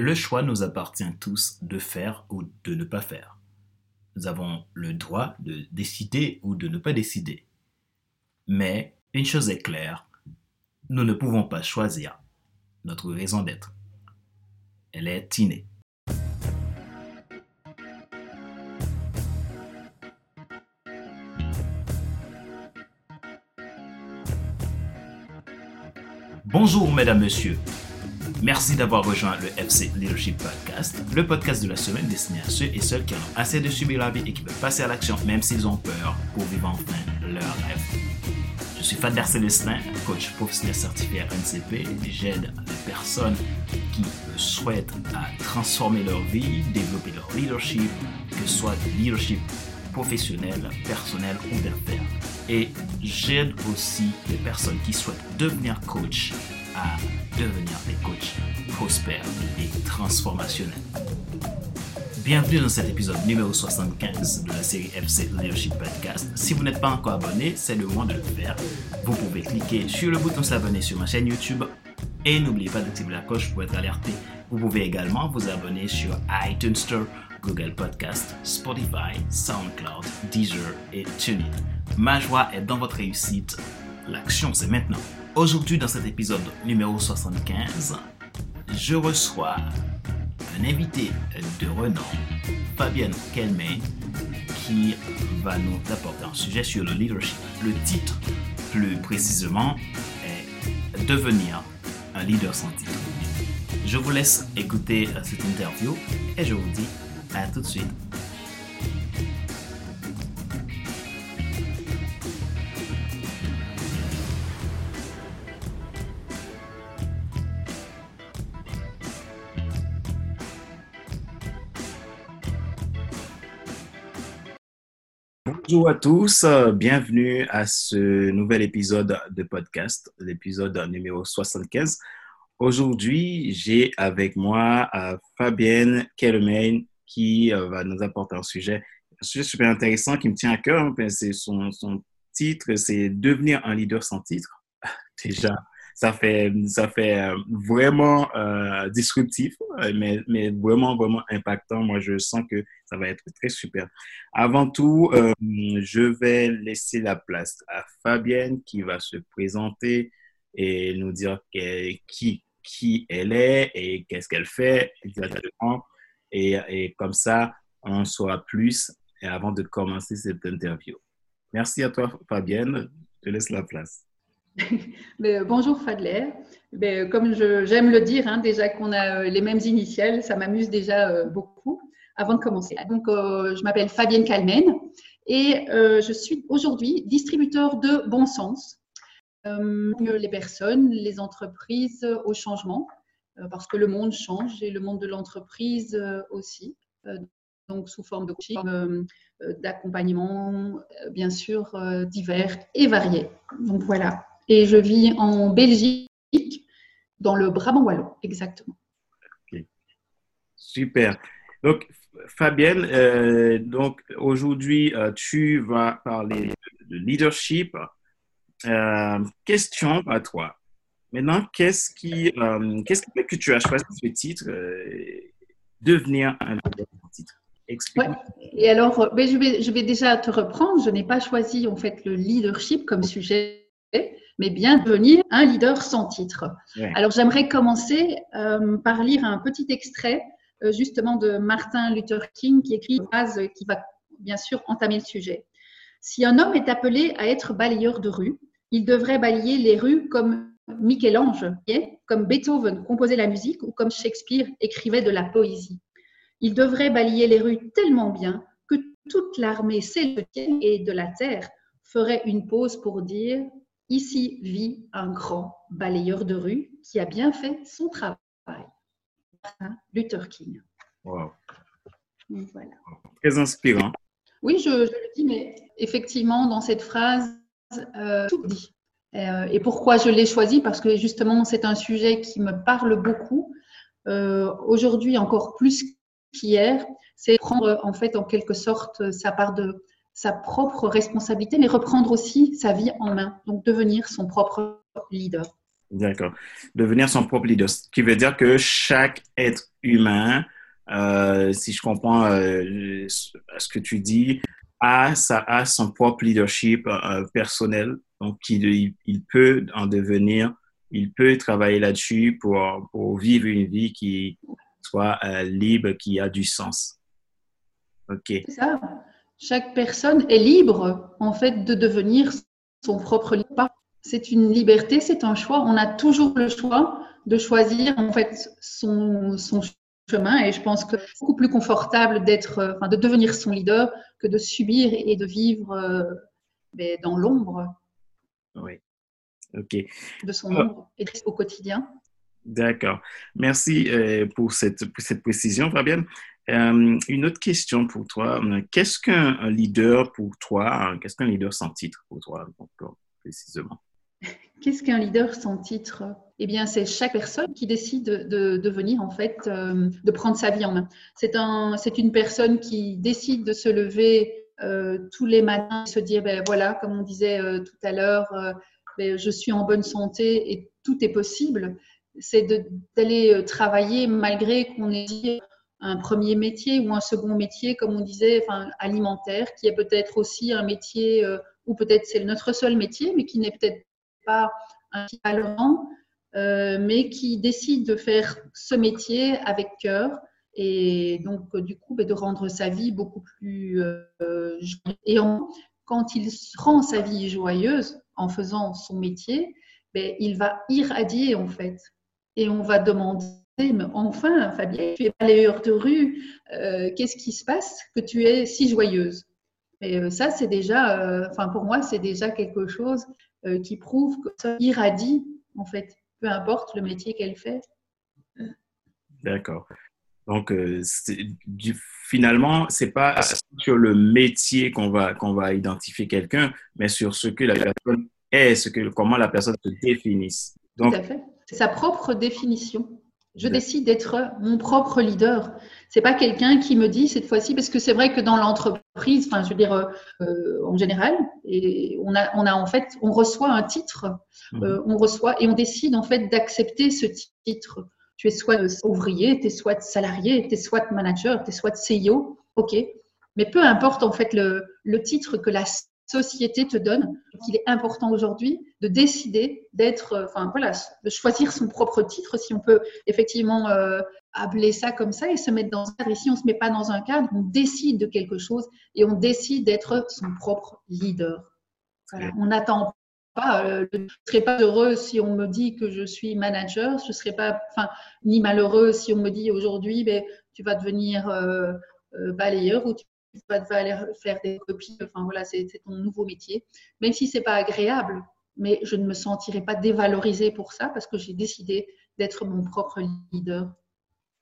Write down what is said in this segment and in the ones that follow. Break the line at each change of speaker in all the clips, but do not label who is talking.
Le choix nous appartient tous de faire ou de ne pas faire. Nous avons le droit de décider ou de ne pas décider. Mais une chose est claire, nous ne pouvons pas choisir notre raison d'être. Elle est innée. Bonjour mesdames, messieurs. Merci d'avoir rejoint le FC Leadership Podcast, le podcast de la semaine destiné à ceux et celles qui ont assez de subir la vie et qui veulent passer à l'action même s'ils ont peur pour vivre enfin leur rêve. Je suis Fadler Célestin, coach professionnel certifié NCP. J'aide les personnes qui souhaitent transformer leur vie, développer leur leadership, que ce soit du leadership professionnel, personnel ou d'affaires. Et j'aide aussi les personnes qui souhaitent devenir coach devenir des coachs prospères et transformationnels. Bienvenue dans cet épisode numéro 75 de la série FC Leadership Podcast. Si vous n'êtes pas encore abonné, c'est le moment de le faire. Vous pouvez cliquer sur le bouton s'abonner sur ma chaîne YouTube et n'oubliez pas d'activer la cloche pour être alerté. Vous pouvez également vous abonner sur iTunes Store, Google Podcast, Spotify, SoundCloud, Deezer et TuneIn. Ma joie est dans votre réussite. L'action, c'est maintenant. Aujourd'hui, dans cet épisode numéro 75, je reçois un invité de renom, Fabienne Kelmain, qui va nous apporter un sujet sur le leadership. Le titre, plus précisément, est Devenir un leader sans titre. Je vous laisse écouter cette interview et je vous dis à tout de suite. Bonjour à tous, bienvenue à ce nouvel épisode de podcast, l'épisode numéro 75. Aujourd'hui, j'ai avec moi euh, Fabienne Kelmain qui euh, va nous apporter un sujet, un sujet super intéressant qui me tient à cœur. C'est son, son titre, c'est Devenir un leader sans titre. Déjà, ça fait, ça fait euh, vraiment euh, disruptif, mais, mais, vraiment, vraiment impactant. Moi, je sens que ça va être très super. Avant tout, euh, je vais laisser la place à Fabienne qui va se présenter et nous dire qui, qui elle est et qu'est-ce qu'elle fait exactement. Et, et comme ça, on saura plus avant de commencer cette interview. Merci à toi, Fabienne. Je laisse la place.
Euh, bonjour Fadler. Euh, comme j'aime le dire, hein, déjà qu'on a euh, les mêmes initiales, ça m'amuse déjà beaucoup avant de commencer. Je m'appelle Fabienne Calmen et je suis aujourd'hui distributeur de bon sens. les personnes, les entreprises au changement, parce que le monde change et le monde de l'entreprise aussi. donc, sous forme de d'accompagnement, bien sûr, divers et variés. Donc, voilà et je vis en Belgique, dans le Brabant Wallon, exactement.
Super. Donc, Fabienne, euh, donc aujourd'hui, euh, tu vas parler de leadership. Euh, question à toi. Maintenant, qu'est-ce qui, qu'est-ce qui fait que tu as choisi ce titre, devenir un leader titre?
Ouais. Et alors, je, vais, je vais déjà te reprendre. Je n'ai pas choisi en fait le leadership comme sujet mais bien devenir un leader sans titre. Alors j'aimerais commencer euh, par lire un petit extrait euh, justement de Martin Luther King qui écrit une phrase qui va bien sûr entamer le sujet. Si un homme est appelé à être balayeur de rue, il devrait balayer les rues comme Michel-Ange, comme Beethoven composait la musique ou comme Shakespeare écrivait de la poésie. Il devrait balayer les rues tellement bien que toute l'armée célestielle et de la terre ferait une pause pour dire Ici vit un grand balayeur de rue qui a bien fait son travail. Luther King.
Wow. Voilà. Très inspirant.
Oui, je, le dis, mais effectivement, dans cette phrase, euh, tout dit. Euh, et pourquoi je l'ai choisi? Parce que justement, c'est un sujet qui me parle beaucoup. Euh, aujourd'hui, encore plus qu'hier, c'est prendre en fait en quelque sorte sa part de, sa propre responsabilité, mais reprendre aussi sa vie en main, donc devenir son propre leader.
D'accord. Devenir son propre leader, ce qui veut dire que chaque être humain, euh, si je comprends euh, ce que tu dis, a, ça a son propre leadership euh, personnel. Donc, il, il, peut en devenir, il peut travailler là-dessus pour, pour vivre une vie qui soit libre, qui a du sens.
OK. C'est ça. Chaque personne est libre, en fait, de devenir son propre leader c'est une liberté, c'est un choix. On a toujours le choix de choisir en fait son, chemin et je pense que c'est beaucoup plus confortable d'être, euh, enfin, de devenir son leader que de subir et de vivre euh, ben, dans l'ombre.
Oui. Ok.
De son ah. ombre et au quotidien.
D'accord. Merci euh, pour, cette, cette précision, Fabienne. Une autre question pour toi. Qu'est-ce qu'un leader pour toi? Qu'est-ce qu'un leader sans titre pour toi, précisément?
Qu'est-ce qu'un leader sans titre? Eh bien, c'est chaque personne qui décide de, devenir, en fait, euh, de prendre sa vie en main. C'est un, une personne qui décide de se lever euh, tous les matins et se dire, ben voilà, comme on disait euh, tout à l'heure, ben, je suis en bonne santé et tout est possible. C'est d'aller travailler malgré qu'on ait un premier métier ou un second métier, comme on disait, enfin, alimentaire, qui est peut-être aussi un métier, ou peut-être c'est notre seul métier, mais qui n'est peut-être pas un talent, euh, mais qui décide de faire ce métier avec cœur et donc du coup ben, de rendre sa vie beaucoup plus euh, et quand il rend sa vie joyeuse en faisant son métier, ben, il va irradier en fait. Et on va demander mais enfin Fabien, tu es balayeur de rue, euh, qu'est-ce qui se passe que tu es si joyeuse? Et ça c'est déjà, enfin pour moi c'est déjà quelque chose euh, qui prouve que ça irradie, en fait, peu importe le métier qu'elle fait.
D'accord. Donc, euh, finalement, c'est pas sur le métier qu'on va, qu'on va identifier quelqu'un, mais sur ce que la personne est, ce que, comment la personne se définisse.
Donc, Tout à fait. C'est sa propre définition. Je décide d'être mon propre leader. C'est pas quelqu'un qui me dit cette fois-ci, parce que c'est vrai que dans l'entreprise, enfin, je veux dire, euh, euh, en général, et on a, on a en fait, on reçoit un titre, mhm. euh, on reçoit et on décide en fait d'accepter ce titre. Tu es soit ouvrier, tu es soit salarié, tu es soit manager, tu es soit CEO, ok. Mais peu importe en fait le, le titre que la société te donne. qu'il est important aujourd'hui de décider d'être, euh, enfin voilà, de choisir son propre titre, si on peut effectivement euh, appeler ça comme ça et se mettre dans un cadre. Si on ne se met pas dans un cadre, on décide de quelque chose et on décide d'être son propre leader. On n'attend pas, euh, je ne serais pas heureux si on me dit que je suis manager, je ne serais pas, enfin, ni malheureux si on me dit aujourd'hui, ben, tu vas devenir balayeur ou tu tu vas aller faire des copies. Enfin voilà, c'est ton nouveau métier. Même si c'est pas agréable, mais je ne me sentirai pas dévalorisée pour ça parce que j'ai décidé d'être mon propre leader.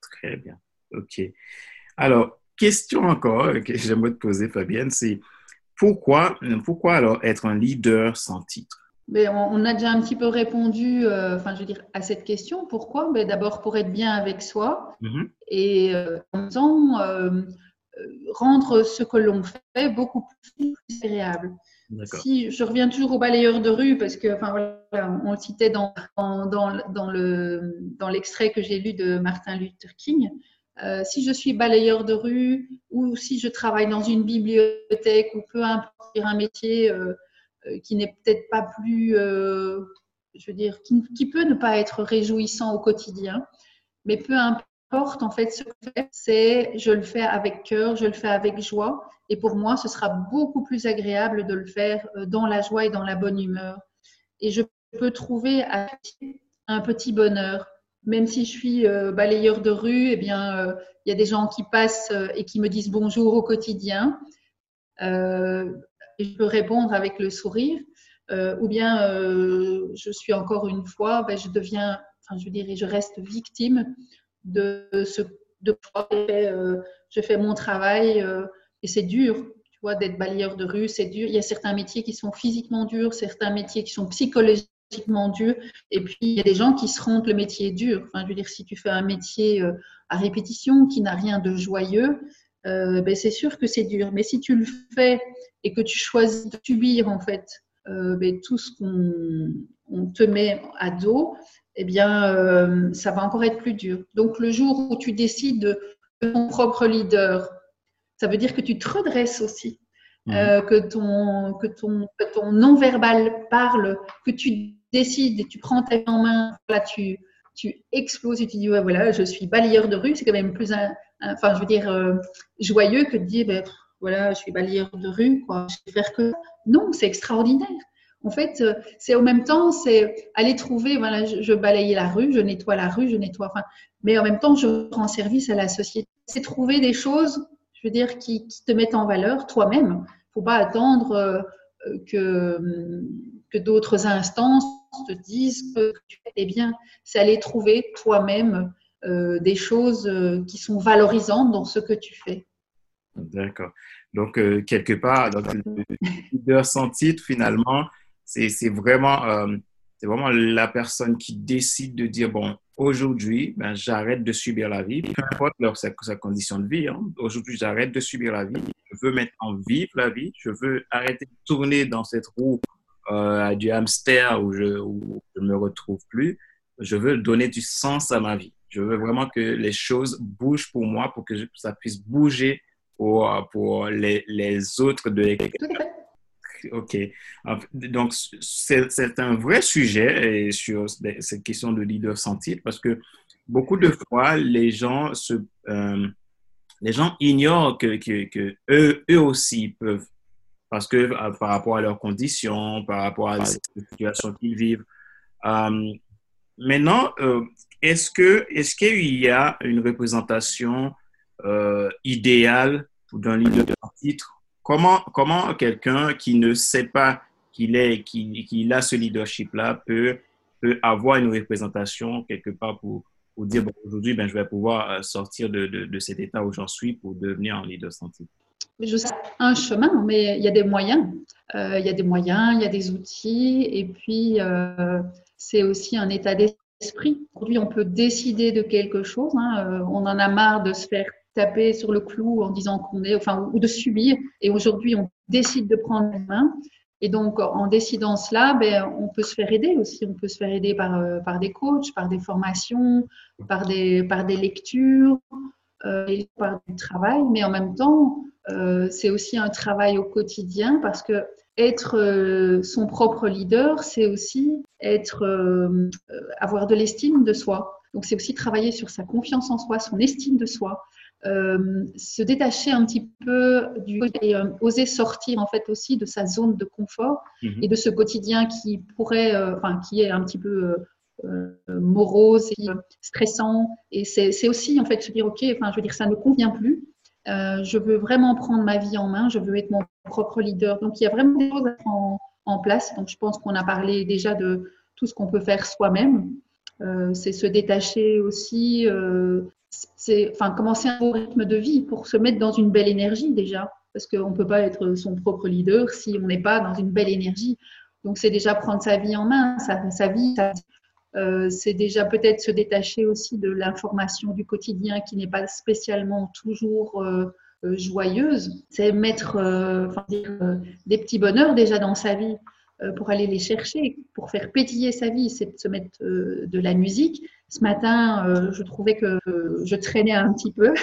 Très bien. OK. Alors, question encore que j'aimerais te poser, Fabienne, c'est pourquoi, pourquoi alors être un leader sans titre?
Mais on, a déjà un petit peu répondu, euh, enfin, je veux dire, à cette question. Pourquoi? Ben, D'abord pour être bien avec soi mm-hmm. et euh, en même temps, euh, rendre ce que l'on fait beaucoup plus agréable. Si je reviens toujours au balayeur de rue, parce que, enfin voilà, on le citait dans, dans, dans, le, dans l'extrait que j'ai lu de Martin Luther King. Euh, si je suis balayeur de rue ou si je travaille dans une bibliothèque ou peu importe un métier euh, euh, qui n'est peut-être pas plus, je veux dire, qui, qui, peut ne pas être réjouissant au quotidien, mais peu importe porte en fait ce que je fais, c'est je le fais avec cœur, je le fais avec joie. Et pour moi, ce sera beaucoup plus agréable de le faire euh, dans la joie et dans la bonne humeur. Et je peux trouver un petit bonheur. Même si je suis euh, balayeur de rue, eh bien, euh, il y a des gens qui passent et qui me disent bonjour au quotidien. et je peux répondre avec le sourire. ou bien, je suis encore une fois, ben, je deviens, enfin, je dirais, je reste victime de ce de euh, je fais mon travail euh, et c'est dur tu vois d'être balayeur de rue c'est dur. Il y a certains métiers qui sont physiquement durs certains métiers qui sont psychologiquement durs et puis il y a des gens qui se rendent le métier dur. Enfin je veux dire si tu fais un métier euh, à répétition qui n'a rien de joyeux ben c'est sûr que c'est dur. Mais si tu le fais et que tu choisis de subir en fait ben, tout ce qu'on on te met à dos, eh bien, ça va encore être plus dur. Donc, le jour où tu décides de ton propre leader, ça veut dire que tu te redresses aussi. Mmh. Euh, que, ton, que, ton, que ton non-verbal parle, que tu décides et tu prends ta en main, là tu, tu exploses et tu dis ouais, voilà, je suis balayeur de rue, c'est quand même plus, enfin, je veux dire, euh, joyeux que de dire ben, voilà, je suis balayeur de rue, quoi, je vais faire que. Non, c'est extraordinaire. En fait, euh, c'est au même temps, c'est aller trouver, voilà, je, je, balaye la rue, je nettoie la rue, je nettoie, enfin, mais en même temps, je rends service à la société. C'est trouver des choses je veux dire, qui, te mettent en valeur toi-même. Faut pas attendre euh, que, que d'autres instances te disent que tu fais bien. C'est aller trouver toi-même euh, des choses euh, qui sont valorisantes dans ce que tu fais.
D'accord. Donc, quelque part, donc, le leader sans titre, finalement, c'est vraiment, c'est vraiment la personne qui décide de dire, bon, Aujourd'hui, ben, j'arrête de subir la vie, peu importe leur, sa, condition de vie. Hein. Aujourd'hui, j'arrête de subir la vie. Je veux maintenant vivre la vie. Je veux arrêter de tourner dans cette roue euh, du hamster où je ne me retrouve plus. Je veux donner du sens à ma vie. Je veux vraiment que les choses bougent pour moi, pour que ça puisse bouger pour, pour les, les autres de l'équipe. OK. Donc, c'est un vrai sujet sur cette question de leader sans titre parce que beaucoup de fois, les gens, se, euh, les gens ignorent que, que, eux, eux aussi peuvent, parce que euh, par rapport à leurs conditions, par rapport à la situation qu'ils vivent. Euh, maintenant, est-ce que est-ce qu'il y a une représentation idéale d'un leader sans titre Comment, comment quelqu'un qui ne sait pas qu'il est, qu'il a ce leadership-là peut, peut avoir une représentation quelque part pour, pour dire, bon, aujourd'hui, ben, je vais pouvoir euh, sortir de, de, cet état où j'en suis pour devenir un leader scientifique
je sais un chemin, mais il y a des moyens. Euh, il y a des moyens, il y a des outils, et puis euh, c'est aussi un état d'esprit. Aujourd'hui, on peut décider de quelque chose. Hein. on en a marre de se faire taper sur le clou en disant qu'on est, enfin, ou de subir. Et aujourd'hui, on décide de prendre la main. Et donc, en décidant cela, ben, on peut se faire aider aussi. On peut se faire aider par, euh, par des coachs, par des formations, par des, par des lectures, euh, et par du travail. Mais en même temps, euh, c'est aussi un travail au quotidien parce que être son propre leader, c'est aussi être, avoir de l'estime de soi. Donc, c'est aussi travailler sur sa confiance en soi, son estime de soi. Euh, se détacher un petit peu du et euh, oser sortir en fait aussi de sa zone de confort mhm. et de ce quotidien qui pourrait, euh, enfin qui est un petit peu morose et stressant. Et c'est aussi en fait se dire ok, enfin je veux dire ça ne convient plus. je veux vraiment prendre ma vie en main. Je veux être mon propre leader. Donc il y a vraiment des choses à en, en place. Donc je pense qu'on a parlé déjà de tout ce qu'on peut faire soi-même. c'est se détacher aussi c'est enfin, commencer un rythme de vie pour se mettre dans une belle énergie déjà, parce qu'on ne peut pas être son propre leader si on n'est pas dans une belle énergie. Donc c'est déjà prendre sa vie en main, sa, vie, euh, c'est déjà peut-être se détacher aussi de l'information du quotidien qui n'est pas spécialement toujours euh, euh, joyeuse. C'est mettre enfin, des petits bonheurs déjà dans sa vie pour aller les chercher, pour faire pétiller sa vie, c'est de se mettre de la musique, ce matin, euh, je trouvais que je traînais un petit peu,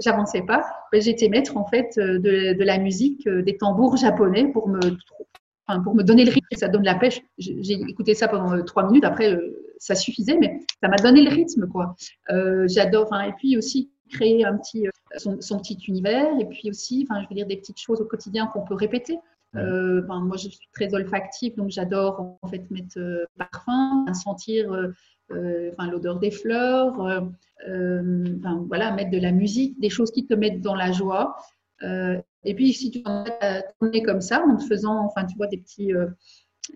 j'avançais pas. J'étais maître en fait euh, de, la musique, euh, des tambours japonais pour me, enfin, pour me donner le rythme. Ça donne la pêche. J'ai écouté ça pendant trois minutes. Après, ça suffisait, mais ça m'a donné le rythme quoi. J'adore. et puis aussi créer un petit son, petit univers et puis aussi, enfin, je veux dire des petites choses au quotidien qu'on peut répéter. moi, je suis très olfactive, donc j'adore en fait mettre parfum, sentir enfin, l'odeur des fleurs, euh, euh, enfin, voilà, mettre de la musique, des choses qui te mettent dans la joie. et puis, si tu es comme ça, en te faisant, enfin, tu vois, des petits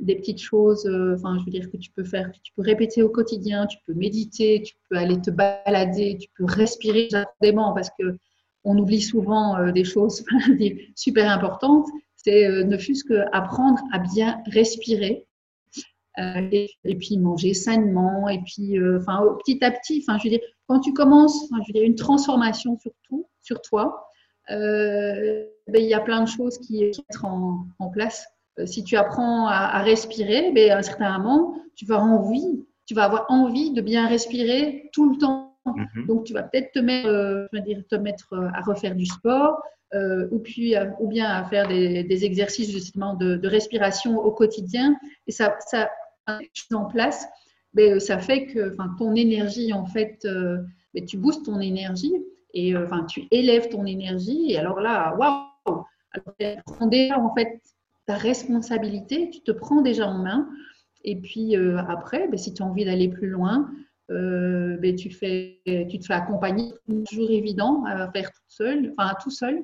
des petites choses, enfin, je veux dire que tu peux faire, tu peux répéter au quotidien, tu peux méditer, tu peux aller te balader, tu peux respirer jardément parce que on oublie souvent des choses super importantes. C'est ne fût-ce qu'apprendre à bien respirer euh, et, puis manger sainement, et puis euh, enfin petit à petit, enfin je veux dire, quand tu commences, je veux dire, une transformation sur tout, sur toi, euh, ben, il y a plein de choses qui, qui mettre en, en place si tu apprends à, respirer, ben, à un certain moment, tu vas envie, tu vas avoir envie de bien respirer tout le temps. Mhm. Donc, tu vas peut-être te mettre, dire, te mettre à refaire du sport, ou, puis, ou bien à faire des, exercices justement de, de, respiration au quotidien. Et ça, ça en place, mais ça fait que ton énergie, en fait, mais tu boostes ton énergie et enfin, tu élèves ton énergie. Et alors là, waouh! Prends déjà en fait ta responsabilité, tu te prends déjà en main. Et puis après, ben, si tu as envie d'aller plus loin, euh, ben, tu, fais, tu te fais accompagner. Toujours évident à faire tout seul, enfin tout seul.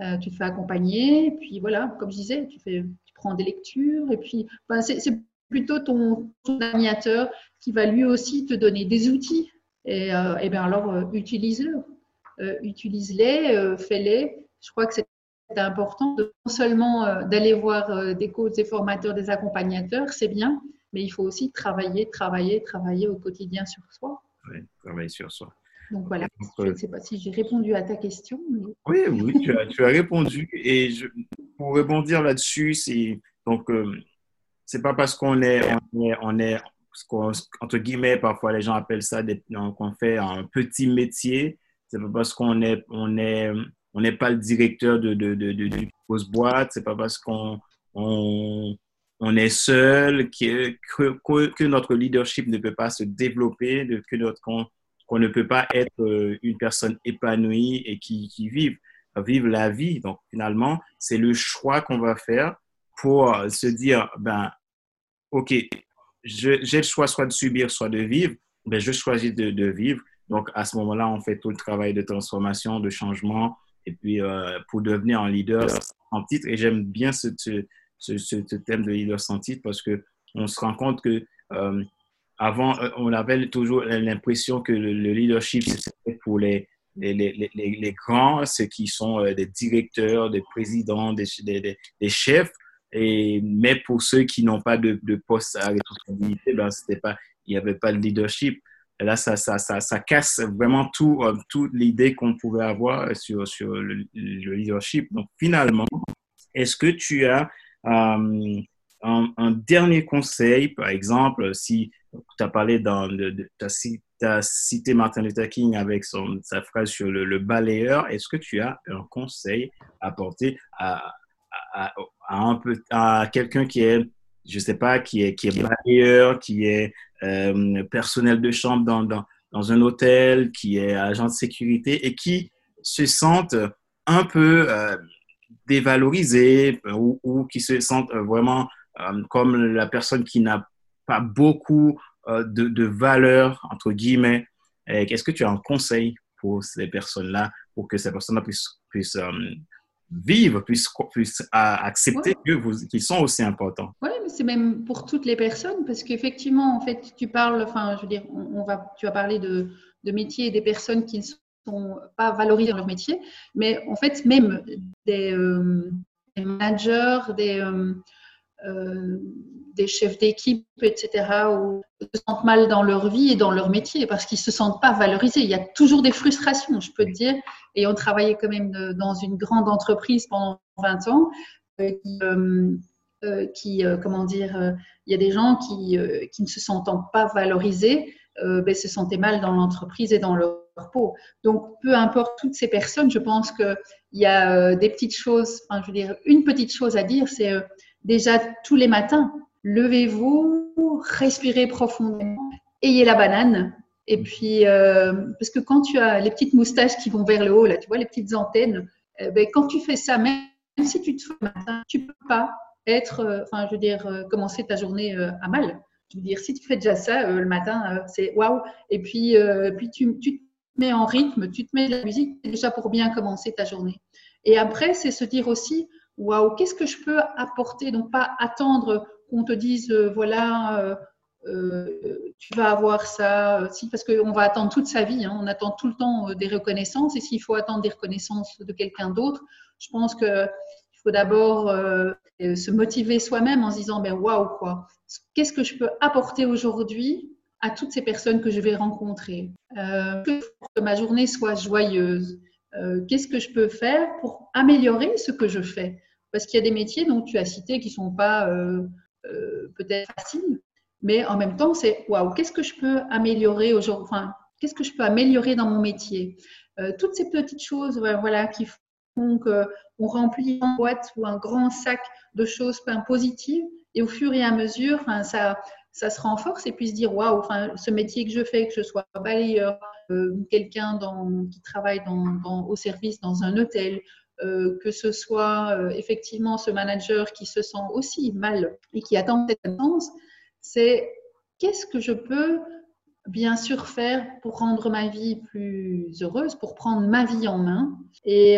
Euh, tu te fais accompagner, puis voilà, comme je disais, tu, fais, tu prends des lectures, et puis enfin, c'est plutôt ton, ton animateur qui va lui aussi te donner des outils. Et, euh, et bien alors, euh, utilise-le. Euh, utilise-les, fais-les. Je crois que c'est important de non seulement d'aller voir des coachs, des formateurs, des accompagnateurs, c'est bien, mais il faut aussi travailler, travailler, travailler au quotidien sur soi.
Oui, travailler sur soi.
Donc voilà, je ne sais pas si j'ai répondu à ta question.
Oui, oui, tu as, tu as répondu. Et je, pour rebondir là-dessus, c'est donc c'est pas parce qu'on est, on est, entre guillemets, parfois les gens appellent ça qu'on fait un petit métier. C'est pas parce qu'on est, on est, on n'est pas le directeur de, de, de, de, grosse boîte. C'est pas parce qu'on on, on, est seul que, que, que, notre leadership ne peut pas se développer, que notre, qu'on ne peut pas être euh, une personne épanouie et qui, qui vive, vive la vie. Donc finalement, c'est le choix qu'on va faire pour se dire, ben, OK, j'ai le choix soit de subir, soit de vivre, ben, je choisis de, de vivre. Donc, à ce moment-là, on fait tout le travail de transformation, de changement, et puis euh, pour devenir un leader sans titre. Et j'aime bien ce, ce, ce, thème de leader sans titre parce que on se rend compte que euh, avant, euh, on avait toujours l'impression que le, leadership, c'était pour les, les, les, les, grands, ceux qui sont des directeurs, des présidents, des, des, des chefs. Mais pour ceux qui n'ont pas de, de, poste à responsabilité, ben, c'était pas, il n'y avait pas de leadership. Là, ça, ça, ça, casse vraiment tout, euh, toute l'idée qu'on pouvait avoir sur, sur le, leadership. Donc, finalement, est-ce que tu as euh, un, dernier conseil, par exemple, si tu as parlé dans, tu as, cité Martin Luther King avec sa phrase sur le, le balayeur, est-ce que tu as un conseil à apporter à, à, un peu, à quelqu'un qui est, je sais pas, qui est, qui est balayeur, qui est euh, personnel de chambre dans, dans, dans, un hôtel, qui est agent de sécurité et qui se sentent un peu euh, dévalorisés ou, ou, qui se sentent vraiment euh, comme la personne qui n'a pas beaucoup de, de valeur, entre guillemets. Est-ce que tu as un conseil pour ces personnes-là, pour que ces personnes-là puissent, puissent vivre, puissent, puissent accepter qu'ils sont aussi importants.
Oui, mais c'est même pour toutes les personnes, parce qu'effectivement, en fait, tu parles, enfin, je veux dire, on, va, tu as parlé de, de métiers et des personnes qui ne sont pas valorisées dans leur métier, mais en fait, même des, euh, managers, des, euh, euh, des chefs d'équipe, etc., ou se sentent mal dans leur vie et dans leur métier parce qu'ils ne se sentent pas valorisés. Il y a toujours des frustrations, je peux te dire. Et on travaillait quand même dans une grande entreprise pendant 20 ans euh, qui, euh, qui comment dire, il y a des gens qui, qui ne se sentant pas valorisés, ben, se sentaient mal dans l'entreprise et dans leur peau. Donc, peu importe toutes ces personnes, je pense qu'il y a des petites choses, enfin, je veux dire, une petite chose à dire, c'est déjà tous les matins, levez-vous, respirez profondément, ayez la banane. Et puis, euh, parce que quand tu as les petites moustaches qui vont vers le haut, là, tu vois, les petites antennes, euh, ben, quand tu fais ça, même, si tu te fais le matin, tu peux pas être, euh, enfin, je veux dire, commencer ta journée à mal. Je veux dire, si tu fais déjà ça le matin, c'est waouh. Et puis, puis tu, tu te mets en rythme, tu te mets de la musique déjà pour bien commencer ta journée. Et après, c'est se dire aussi, waouh, qu'est-ce que je peux apporter? Donc, pas attendre qu'on te dise, euh, voilà, euh, euh, tu vas avoir ça, si, parce qu'on va attendre toute sa vie, hein. on attend tout le temps des reconnaissances, et s'il faut attendre des reconnaissances de quelqu'un d'autre, je pense qu'il faut d'abord se motiver soi-même en se disant, ben waouh, quoi, qu'est-ce que je peux apporter aujourd'hui à toutes ces personnes que je vais rencontrer, que ma journée soit joyeuse, qu'est-ce que je peux faire pour améliorer ce que je fais? Parce qu'il y a des métiers dont tu as cité qui ne sont pas euh, euh, peut-être faciles, mais en même temps, c'est waouh, qu'est-ce que je peux améliorer aujourd'hui Qu'est-ce que je peux améliorer dans mon métier? Euh, Toutes ces petites choses voilà, qui font qu'on remplit une boîte ou un grand sac de choses positives et au fur et à mesure, ça, ça se renforce et puis se dire waouh, ce métier que je fais, que je sois balayeur, euh, quelqu'un qui travaille au service dans un hôtel, euh, que ce soit euh, effectivement ce manager qui se sent aussi mal et qui attend cette réponse, c'est qu'est-ce que je peux bien sûr faire pour rendre ma vie plus heureuse, pour prendre ma vie en main et,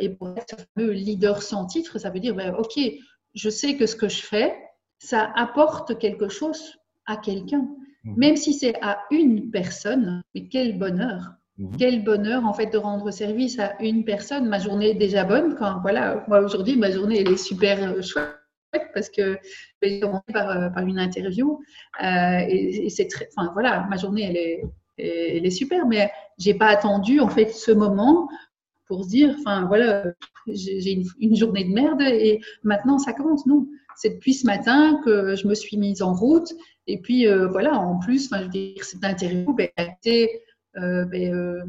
et pour être le leader sans titre, ça veut dire, ben, ok, je sais que ce que je fais, ça apporte quelque chose à quelqu'un. Mhm. Même si c'est à une personne, mais quel bonheur. Mhm. Quel bonheur en fait de rendre service à une personne. Ma journée est déjà bonne quand voilà, moi aujourd'hui ma journée elle est super euh, chouette parce que j'ai commencé par, euh, par, une interview euh, et, c'est très, enfin voilà, ma journée elle est, elle est super, mais j'ai pas attendu en fait ce moment pour se dire, enfin voilà, j'ai une, une, journée de merde et maintenant ça commence. Non, c'est depuis ce matin que je me suis mise en route. Et puis, euh, voilà, en plus, je veux dire, cette interview ben, a euh, euh,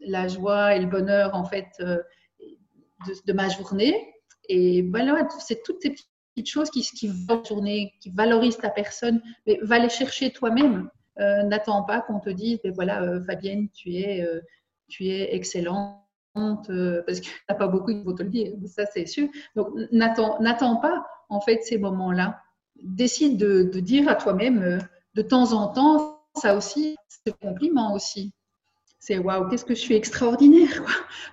la joie et le bonheur, en fait, de, ma journée. Et voilà, c'est toutes ces petites choses qui, qui, journée, qui valorisent ta personne. Mais va les chercher toi-même. N'attends pas qu'on te dise, ben voilà, Fabienne, tu es, tu es excellente parce qu'il n'y a pas beaucoup qui vont te le dire, ça c'est sûr. Donc n'attends pas en fait ces moments-là. Décide de, dire à toi-même euh, de temps en temps, ça aussi, c'est un compliment aussi. C'est waouh, qu'est-ce que je suis extraordinaire,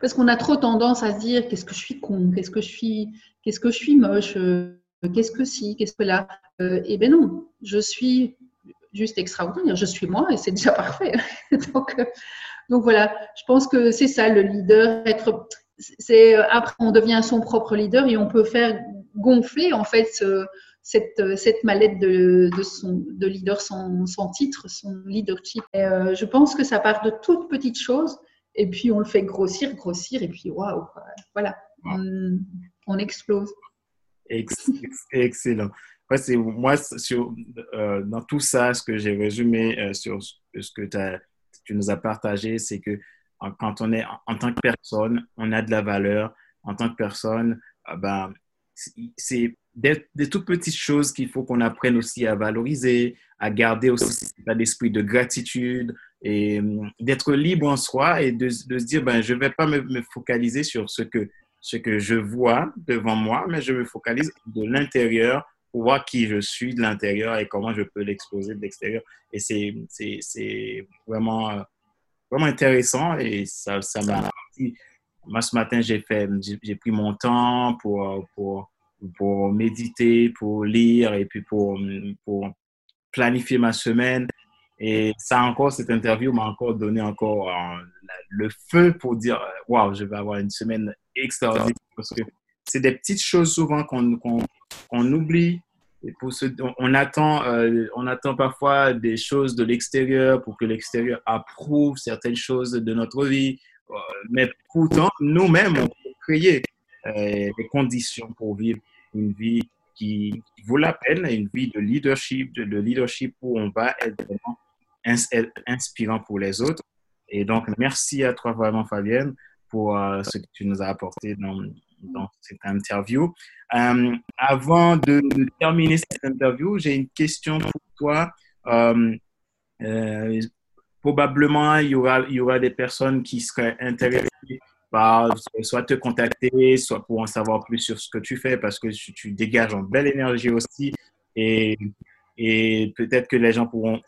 Parce qu'on a trop tendance à se dire qu'est-ce que je suis con, qu'est-ce que je suis, qu'est-ce que je suis moche, euh, qu'est-ce que si, qu'est-ce que là. Euh, eh bien non, je suis juste extraordinaire, je suis moi et c'est déjà parfait. donc, donc voilà, je pense que c'est ça le leader, être c'est après on devient son propre leader et on peut faire gonfler en fait cette, cette, mallette de, de, son, de leader sans, titre, son leadership. Et, euh, je pense que ça part de toutes petites choses et puis on le fait grossir, grossir et puis waouh, voilà, on, explose.
Excellent. c'est moi, sur, euh, dans tout ça, ce que j'ai résumé euh, sur ce que tu nous as partagé, c'est que quand on est en, tant que personne, on a de la valeur. En tant que personne, ben, c'est des, toutes petites choses qu'il faut qu'on apprenne aussi à valoriser, à garder aussi un esprit de gratitude et hum, d'être libre en soi et de, de se dire, ben, je ne vais pas me, focaliser sur ce que, ce que je vois devant moi, mais je me focalise de l'intérieur pour voir qui je suis de l'intérieur et comment je peux l'exposer de l'extérieur. Et c'est vraiment, vraiment intéressant et ça m'a... moi, ce matin, j'ai pris mon temps pour, pour, pour méditer, pour lire et puis pour, pour planifier ma semaine. Et ça encore, cette interview m'a encore donné encore euh, le feu pour dire, waouh, je vais avoir une semaine extraordinaire parce que c'est des petites choses souvent qu'on qu'on oublie. Et pour ce, on, attend, euh, on attend parfois des choses de l'extérieur pour que l'extérieur approuve certaines choses de notre vie. Euh, mais pourtant, nous-mêmes, on peut créer des conditions pour vivre une vie qui, vaut la peine, une vie de leadership, de, leadership où on va être vraiment inspirant pour les autres. Et donc, merci à toi vraiment, Fabienne, pour euh, ce que tu nous as apporté dans, cette interview. Euh, avant de, terminer cette interview, j'ai une question pour toi. Euh, probablement, il y, aura, il y aura des personnes qui seraient intéressées soit te contacter, soit pour en savoir plus sur ce que tu fais, parce que tu, dégages une belle énergie aussi. Et, et peut-être que les gens pourront,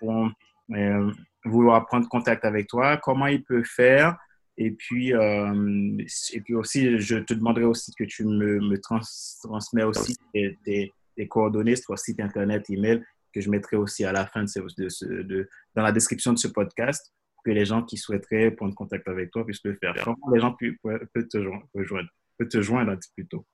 euh, vouloir prendre contact avec toi. Comment ils peuvent faire et puis, euh, et puis aussi, je te demanderai aussi que tu me, me trans, transmets aussi tes, coordonnées, soit site internet, email, que je mettrai aussi à la fin de, de dans la description de ce podcast que les gens qui souhaiteraient prendre contact avec toi puissent le faire. Comment les gens peuvent, te rejoindre, peuvent te joindre un petit peu tôt.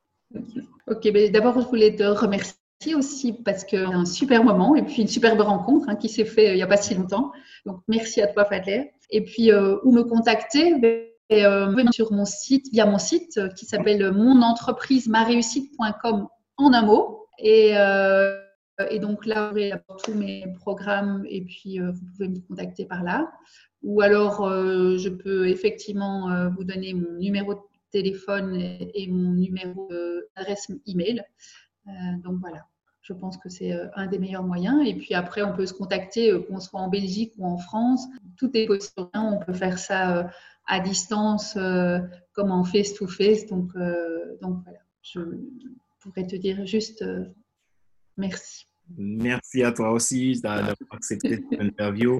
Ok, ben, d'abord, je voulais te remercier aussi parce que un super moment et puis une superbe rencontre hein, qui s'est fait euh, il n'y a pas si longtemps. Donc, merci à toi, Fadler. Et puis, euh, où me contacter? Ben, euh, sur mon site, via mon site euh, qui s'appelle monentreprisemareussite.com en un mot. Et, euh, et donc là, vous aurez tous mes programmes et puis euh, vous pouvez me contacter par là. Ou alors, je peux effectivement vous donner mon numéro de téléphone et, mon numéro d'adresse email. donc voilà je pense que c'est un des meilleurs moyens. Et puis après, on peut se contacter, qu'on soit en Belgique ou en France. Tout est possible. On peut faire ça à distance euh, comme en face-to-face. Donc, euh, donc voilà, je pourrais te dire juste euh, merci.
Merci à toi aussi d'avoir accepté cette interview.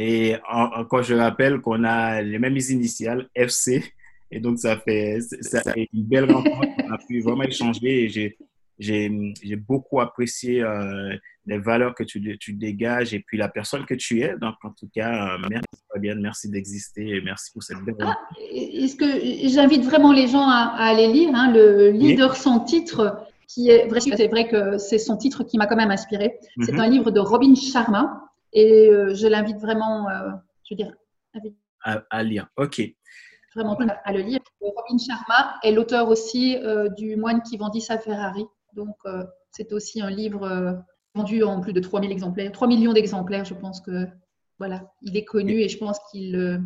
Et encore, je rappelle qu'on a les mêmes initiales, FC. Et donc, ça fait ça, une belle rencontre. On a pu vraiment échanger et j'ai j'ai beaucoup apprécié euh, les valeurs que tu, tu, dégages et puis la personne que tu es. Donc, en tout cas, euh, merci Fabienne, merci d'exister et merci pour cette belle ah,
Est-ce que j'invite vraiment les gens à, aller lire hein, le leader sans titre qui est vrai, c'est vrai que c'est son titre qui m'a quand même inspiré. C'est mhm. un livre de Robin Sharma et euh, je l'invite vraiment, je veux dire,
à, à, lire. Ok.
Vraiment à le lire. Robin Sharma est l'auteur aussi du Moine qui vendit sa Ferrari. Donc, euh, c'est aussi un livre euh, vendu en plus de 3000 exemplaires, 3 millions d'exemplaires. Je pense que voilà, il est connu et je pense qu'il euh,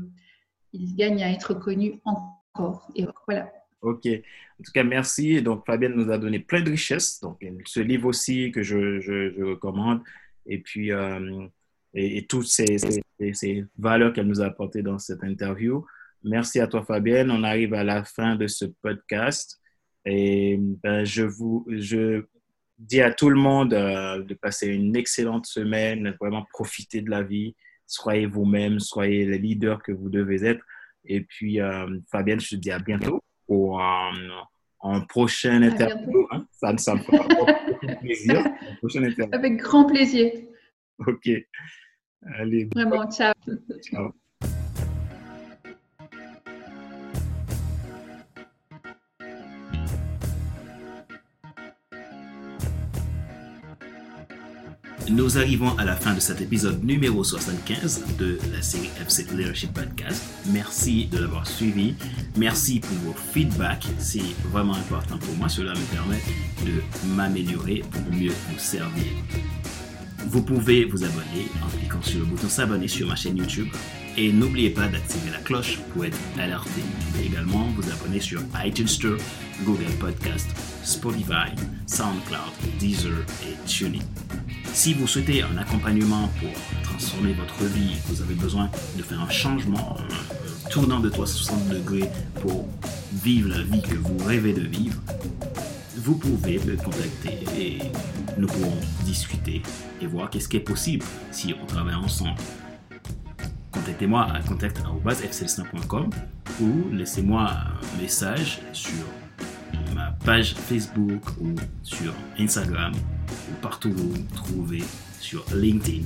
il gagne à être connu encore. Et voilà.
Ok. En tout cas, merci. Donc, Fabienne nous a donné plein de richesses. Donc, ce livre aussi que je, je, recommande. Et puis, et, toutes ces, ces valeurs qu'elle nous a apportées dans cette interview. Merci à toi, Fabienne. On arrive à la fin de ce podcast. Et ben, je vous je dis à tout le monde euh, de passer une excellente semaine, vraiment profiter de la vie, soyez vous-même, soyez les leaders que vous devez être. Et puis, euh, Fabienne, je te dis à bientôt pour un, un prochain interview. Hein. Ça, ça me fera plaisir.
Avec grand plaisir.
OK. Allez.
Vraiment, ciao.
Ciao. Nous arrivons à la fin de cet épisode numéro 75 de la série FC Leadership Podcast. Merci de l'avoir suivi. Merci pour vos feedbacks. C'est vraiment important pour moi. Cela me permet de m'améliorer pour mieux vous servir. Vous pouvez vous abonner en cliquant sur le bouton s'abonner sur ma chaîne YouTube. Et n'oubliez pas d'activer la cloche pour être alerté. Vous pouvez également vous abonner sur iTunes Store, Google Podcast, Spotify, SoundCloud, Deezer et TuneIn. Si vous souhaitez un accompagnement pour transformer votre vie, vous avez besoin de faire un changement, un tournant de 360 degrés pour vivre la vie que vous rêvez de vivre, vous pouvez me contacter et nous pourrons discuter et voir qu'est-ce qui est possible si on travaille ensemble. Contactez-moi à contact.fcelsin.com ou laissez-moi un message sur ma page Facebook ou sur Instagram ou partout où vous trouvez sur LinkedIn.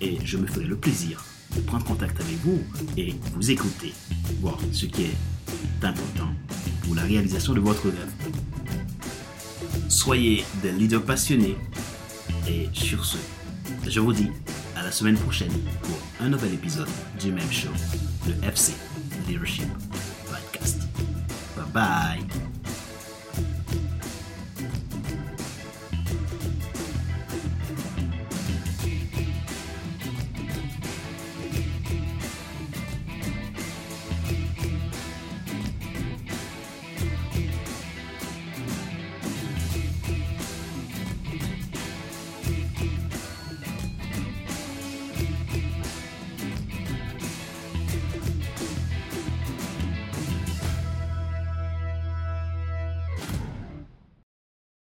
Et je me ferai le plaisir de prendre contact avec vous et vous écouter, voir ce qui est important pour la réalisation de votre rêve. Soyez des leaders passionnés et sur ce, je vous dis à la semaine prochaine pour un nouvel épisode du même show, le FC Leadership Podcast. Bye bye